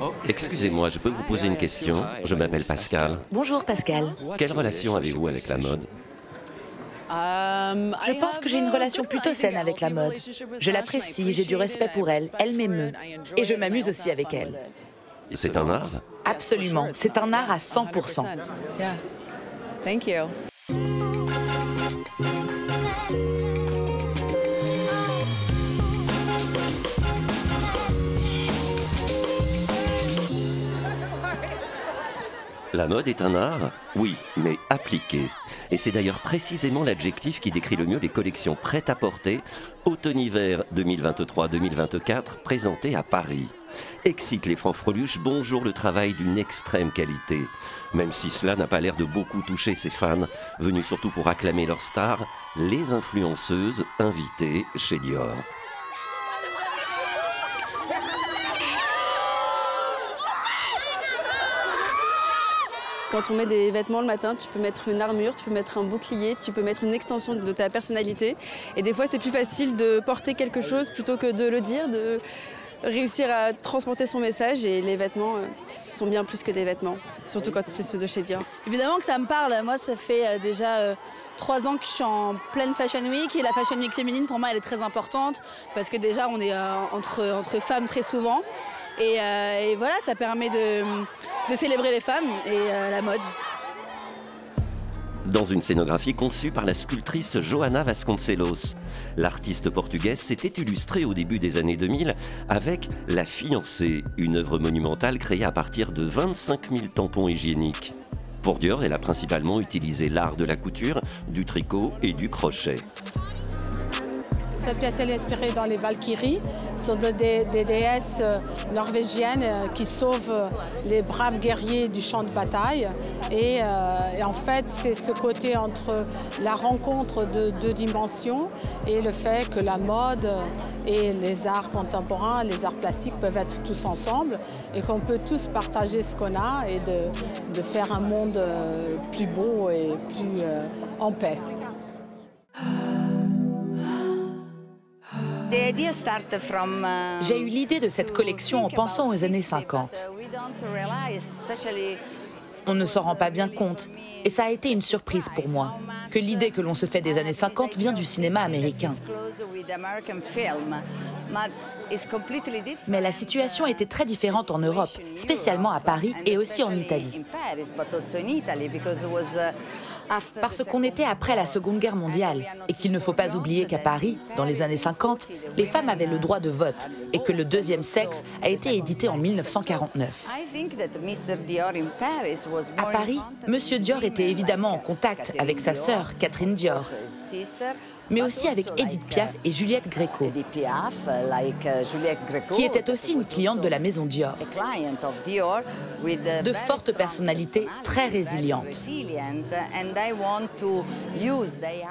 Oh, Excusez-moi, je peux vous poser une question Je m'appelle Pascal. Bonjour Pascal. Quelle relation avez-vous avec la mode? Je pense que j'ai une relation plutôt saine avec la mode. Je l'apprécie, j'ai du respect pour elle, elle m'émeut. Et je m'amuse aussi avec elle. C'est un art? Absolument, c'est un art à 100%. Thank you. La mode est un art Oui, mais appliqué. Et c'est d'ailleurs précisément l'adjectif qui décrit le mieux les collections prêtes à porter automne-hiver 2023-2024 présentées à Paris. Excite les francs-freluches, bonjour le travail d'une extrême qualité. Même si cela n'a pas l'air de beaucoup toucher ses fans, venus surtout pour acclamer leur star, les influenceuses invitées chez Dior. Quand on met des vêtements le matin, tu peux mettre une armure, tu peux mettre un bouclier, tu peux mettre une extension de ta personnalité. Et des fois, c'est plus facile de porter quelque chose plutôt que de le dire, de réussir à transporter son message. Et les vêtements euh, sont bien plus que des vêtements, surtout quand c'est ceux de chez Dior. Évidemment que ça me parle. Moi, ça fait euh, déjà euh, trois ans que je suis en pleine Fashion Week et la Fashion Week féminine, pour moi, elle est très importante parce que déjà, on est entre, entre femmes très souvent. Et, et voilà, ça permet de, célébrer les femmes et euh, la mode. Dans une scénographie conçue par la sculptrice Johanna Vasconcelos, l'artiste portugaise s'était illustrée au début des années 2000 avec La fiancée, une œuvre monumentale créée à partir de 25 000 tampons hygiéniques. Pour Dior, elle a principalement utilisé l'art de la couture, du tricot et du crochet. Cette pièce est inspirée dans les Valkyries. Ce sont des, déesses euh, norvégiennes euh, qui sauvent euh, les braves guerriers du champ de bataille. Et, en fait, c'est ce côté entre la rencontre de deux dimensions et le fait que la mode et les arts contemporains, les arts plastiques peuvent être tous ensemble et qu'on peut tous partager ce qu'on a et de, faire un monde plus beau et plus en paix. J'ai eu l'idée de cette collection en pensant aux années 50. On ne s'en rend pas bien compte, et ça a été une surprise pour moi, que l'idée que l'on se fait des années 50 vient du cinéma américain. Mais la situation était très différente en Europe, spécialement à Paris et aussi en Italie parce qu'on était après la Seconde Guerre mondiale et qu'il ne faut pas oublier qu'à Paris, dans les années 50, les femmes avaient le droit de vote et que Le Deuxième Sexe a été édité en 1949. À Paris, Monsieur Dior était évidemment en contact avec sa sœur, Catherine Dior mais aussi avec Edith Piaf et Juliette Gréco, qui était aussi une cliente de la maison Dior. De fortes personnalités très résilientes.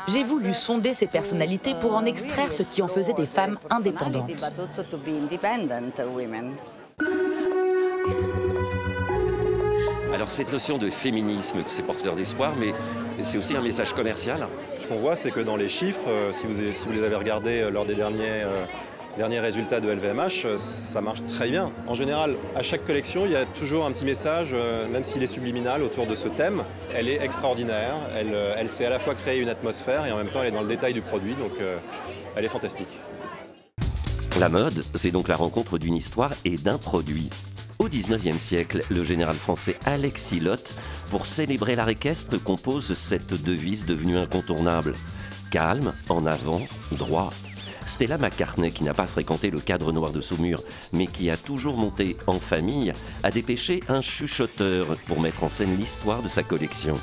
J'ai voulu sonder ces personnalités pour en extraire ce qui en faisait des femmes indépendantes. Alors cette notion de féminisme, c'est porteur d'espoir, mais c'est aussi un message commercial. Ce qu'on voit, c'est que dans les chiffres, euh, si vous, les avez regardés euh, lors des derniers, euh, derniers résultats de LVMH, ça marche très bien. En général, à chaque collection, il y a toujours un petit message, même s'il est subliminal, autour de ce thème. Elle est extraordinaire, elle, elle sait à la fois créer une atmosphère et en même temps elle est dans le détail du produit, donc elle est fantastique. La mode, c'est donc la rencontre d'une histoire et d'un produit. Au XIXe siècle, le général français Alexis Lotte, pour célébrer l'art équestre, compose cette devise devenue incontournable. Calme, en avant, droit. Stella McCartney, qui n'a pas fréquenté le cadre noir de Saumur, mais qui a toujours monté en famille, a dépêché un chuchoteur pour mettre en scène l'histoire de sa collection.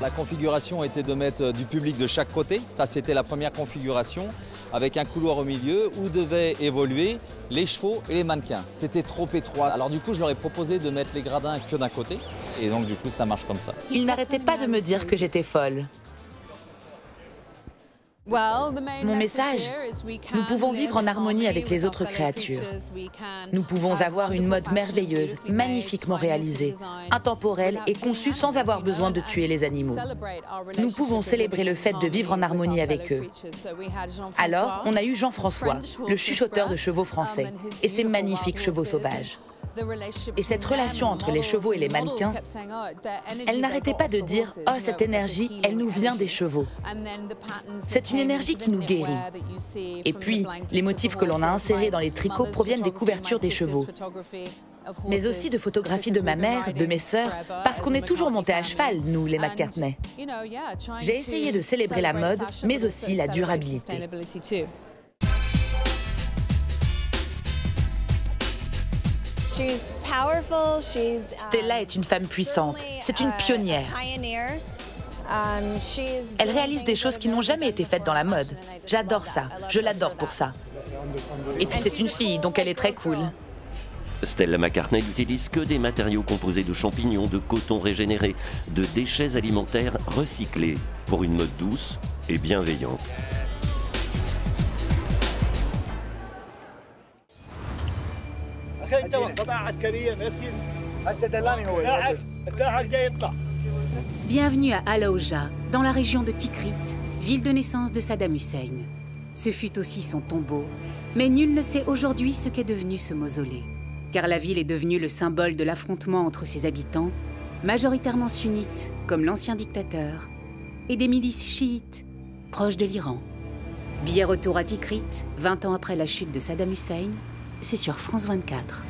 La configuration était de mettre du public de chaque côté, ça c'était la première configuration, avec un couloir au milieu où devaient évoluer les chevaux et les mannequins. C'était trop étroit, alors du coup je leur ai proposé de mettre les gradins que d'un côté, et donc du coup ça marche comme ça. Il n'arrêtait pas de me dire que j'étais folle. Mon message, nous pouvons vivre en harmonie avec les autres créatures. Nous pouvons avoir une mode merveilleuse, magnifiquement réalisée, intemporelle et conçue sans avoir besoin de tuer les animaux. Nous pouvons célébrer le fait de vivre en harmonie avec eux. Alors, on a eu Jean-François, le chuchoteur de chevaux français, et ses magnifiques chevaux sauvages. Et cette relation entre les chevaux et les mannequins, elle n'arrêtait pas de dire ⁇ Oh, cette énergie, elle nous vient des chevaux ⁇ C'est une énergie qui nous guérit. Et puis, les motifs que l'on a insérés dans les tricots proviennent des couvertures des chevaux mais aussi de photographies de ma mère, de mes sœurs, parce qu'on est toujours monté à cheval, nous, les McCartney. J'ai essayé de célébrer la mode, mais aussi la durabilité. Stella est une femme puissante. C'est une pionnière. Um, Elle réalise des choses qui n'ont jamais été faites dans la mode. J'adore ça. Je l'adore pour ça. Et puis c'est une fille, donc elle est très cool. Stella McCartney n'utilise que des matériaux composés de champignons, de coton régénéré, de déchets alimentaires recyclés pour une mode douce et bienveillante. Bienvenue à Alaoja, dans la région de Tikrit, ville de naissance de Saddam Hussein. Ce fut aussi son tombeau, mais nul ne sait aujourd'hui ce qu'est devenu ce mausolée. Car la ville est devenue le symbole de l'affrontement entre ses habitants, majoritairement sunnites, comme l'ancien dictateur, et des milices chiites, proches de l'Iran. Billet retour à Tikrit, 20 ans après la chute de Saddam Hussein, c'est sur France 24.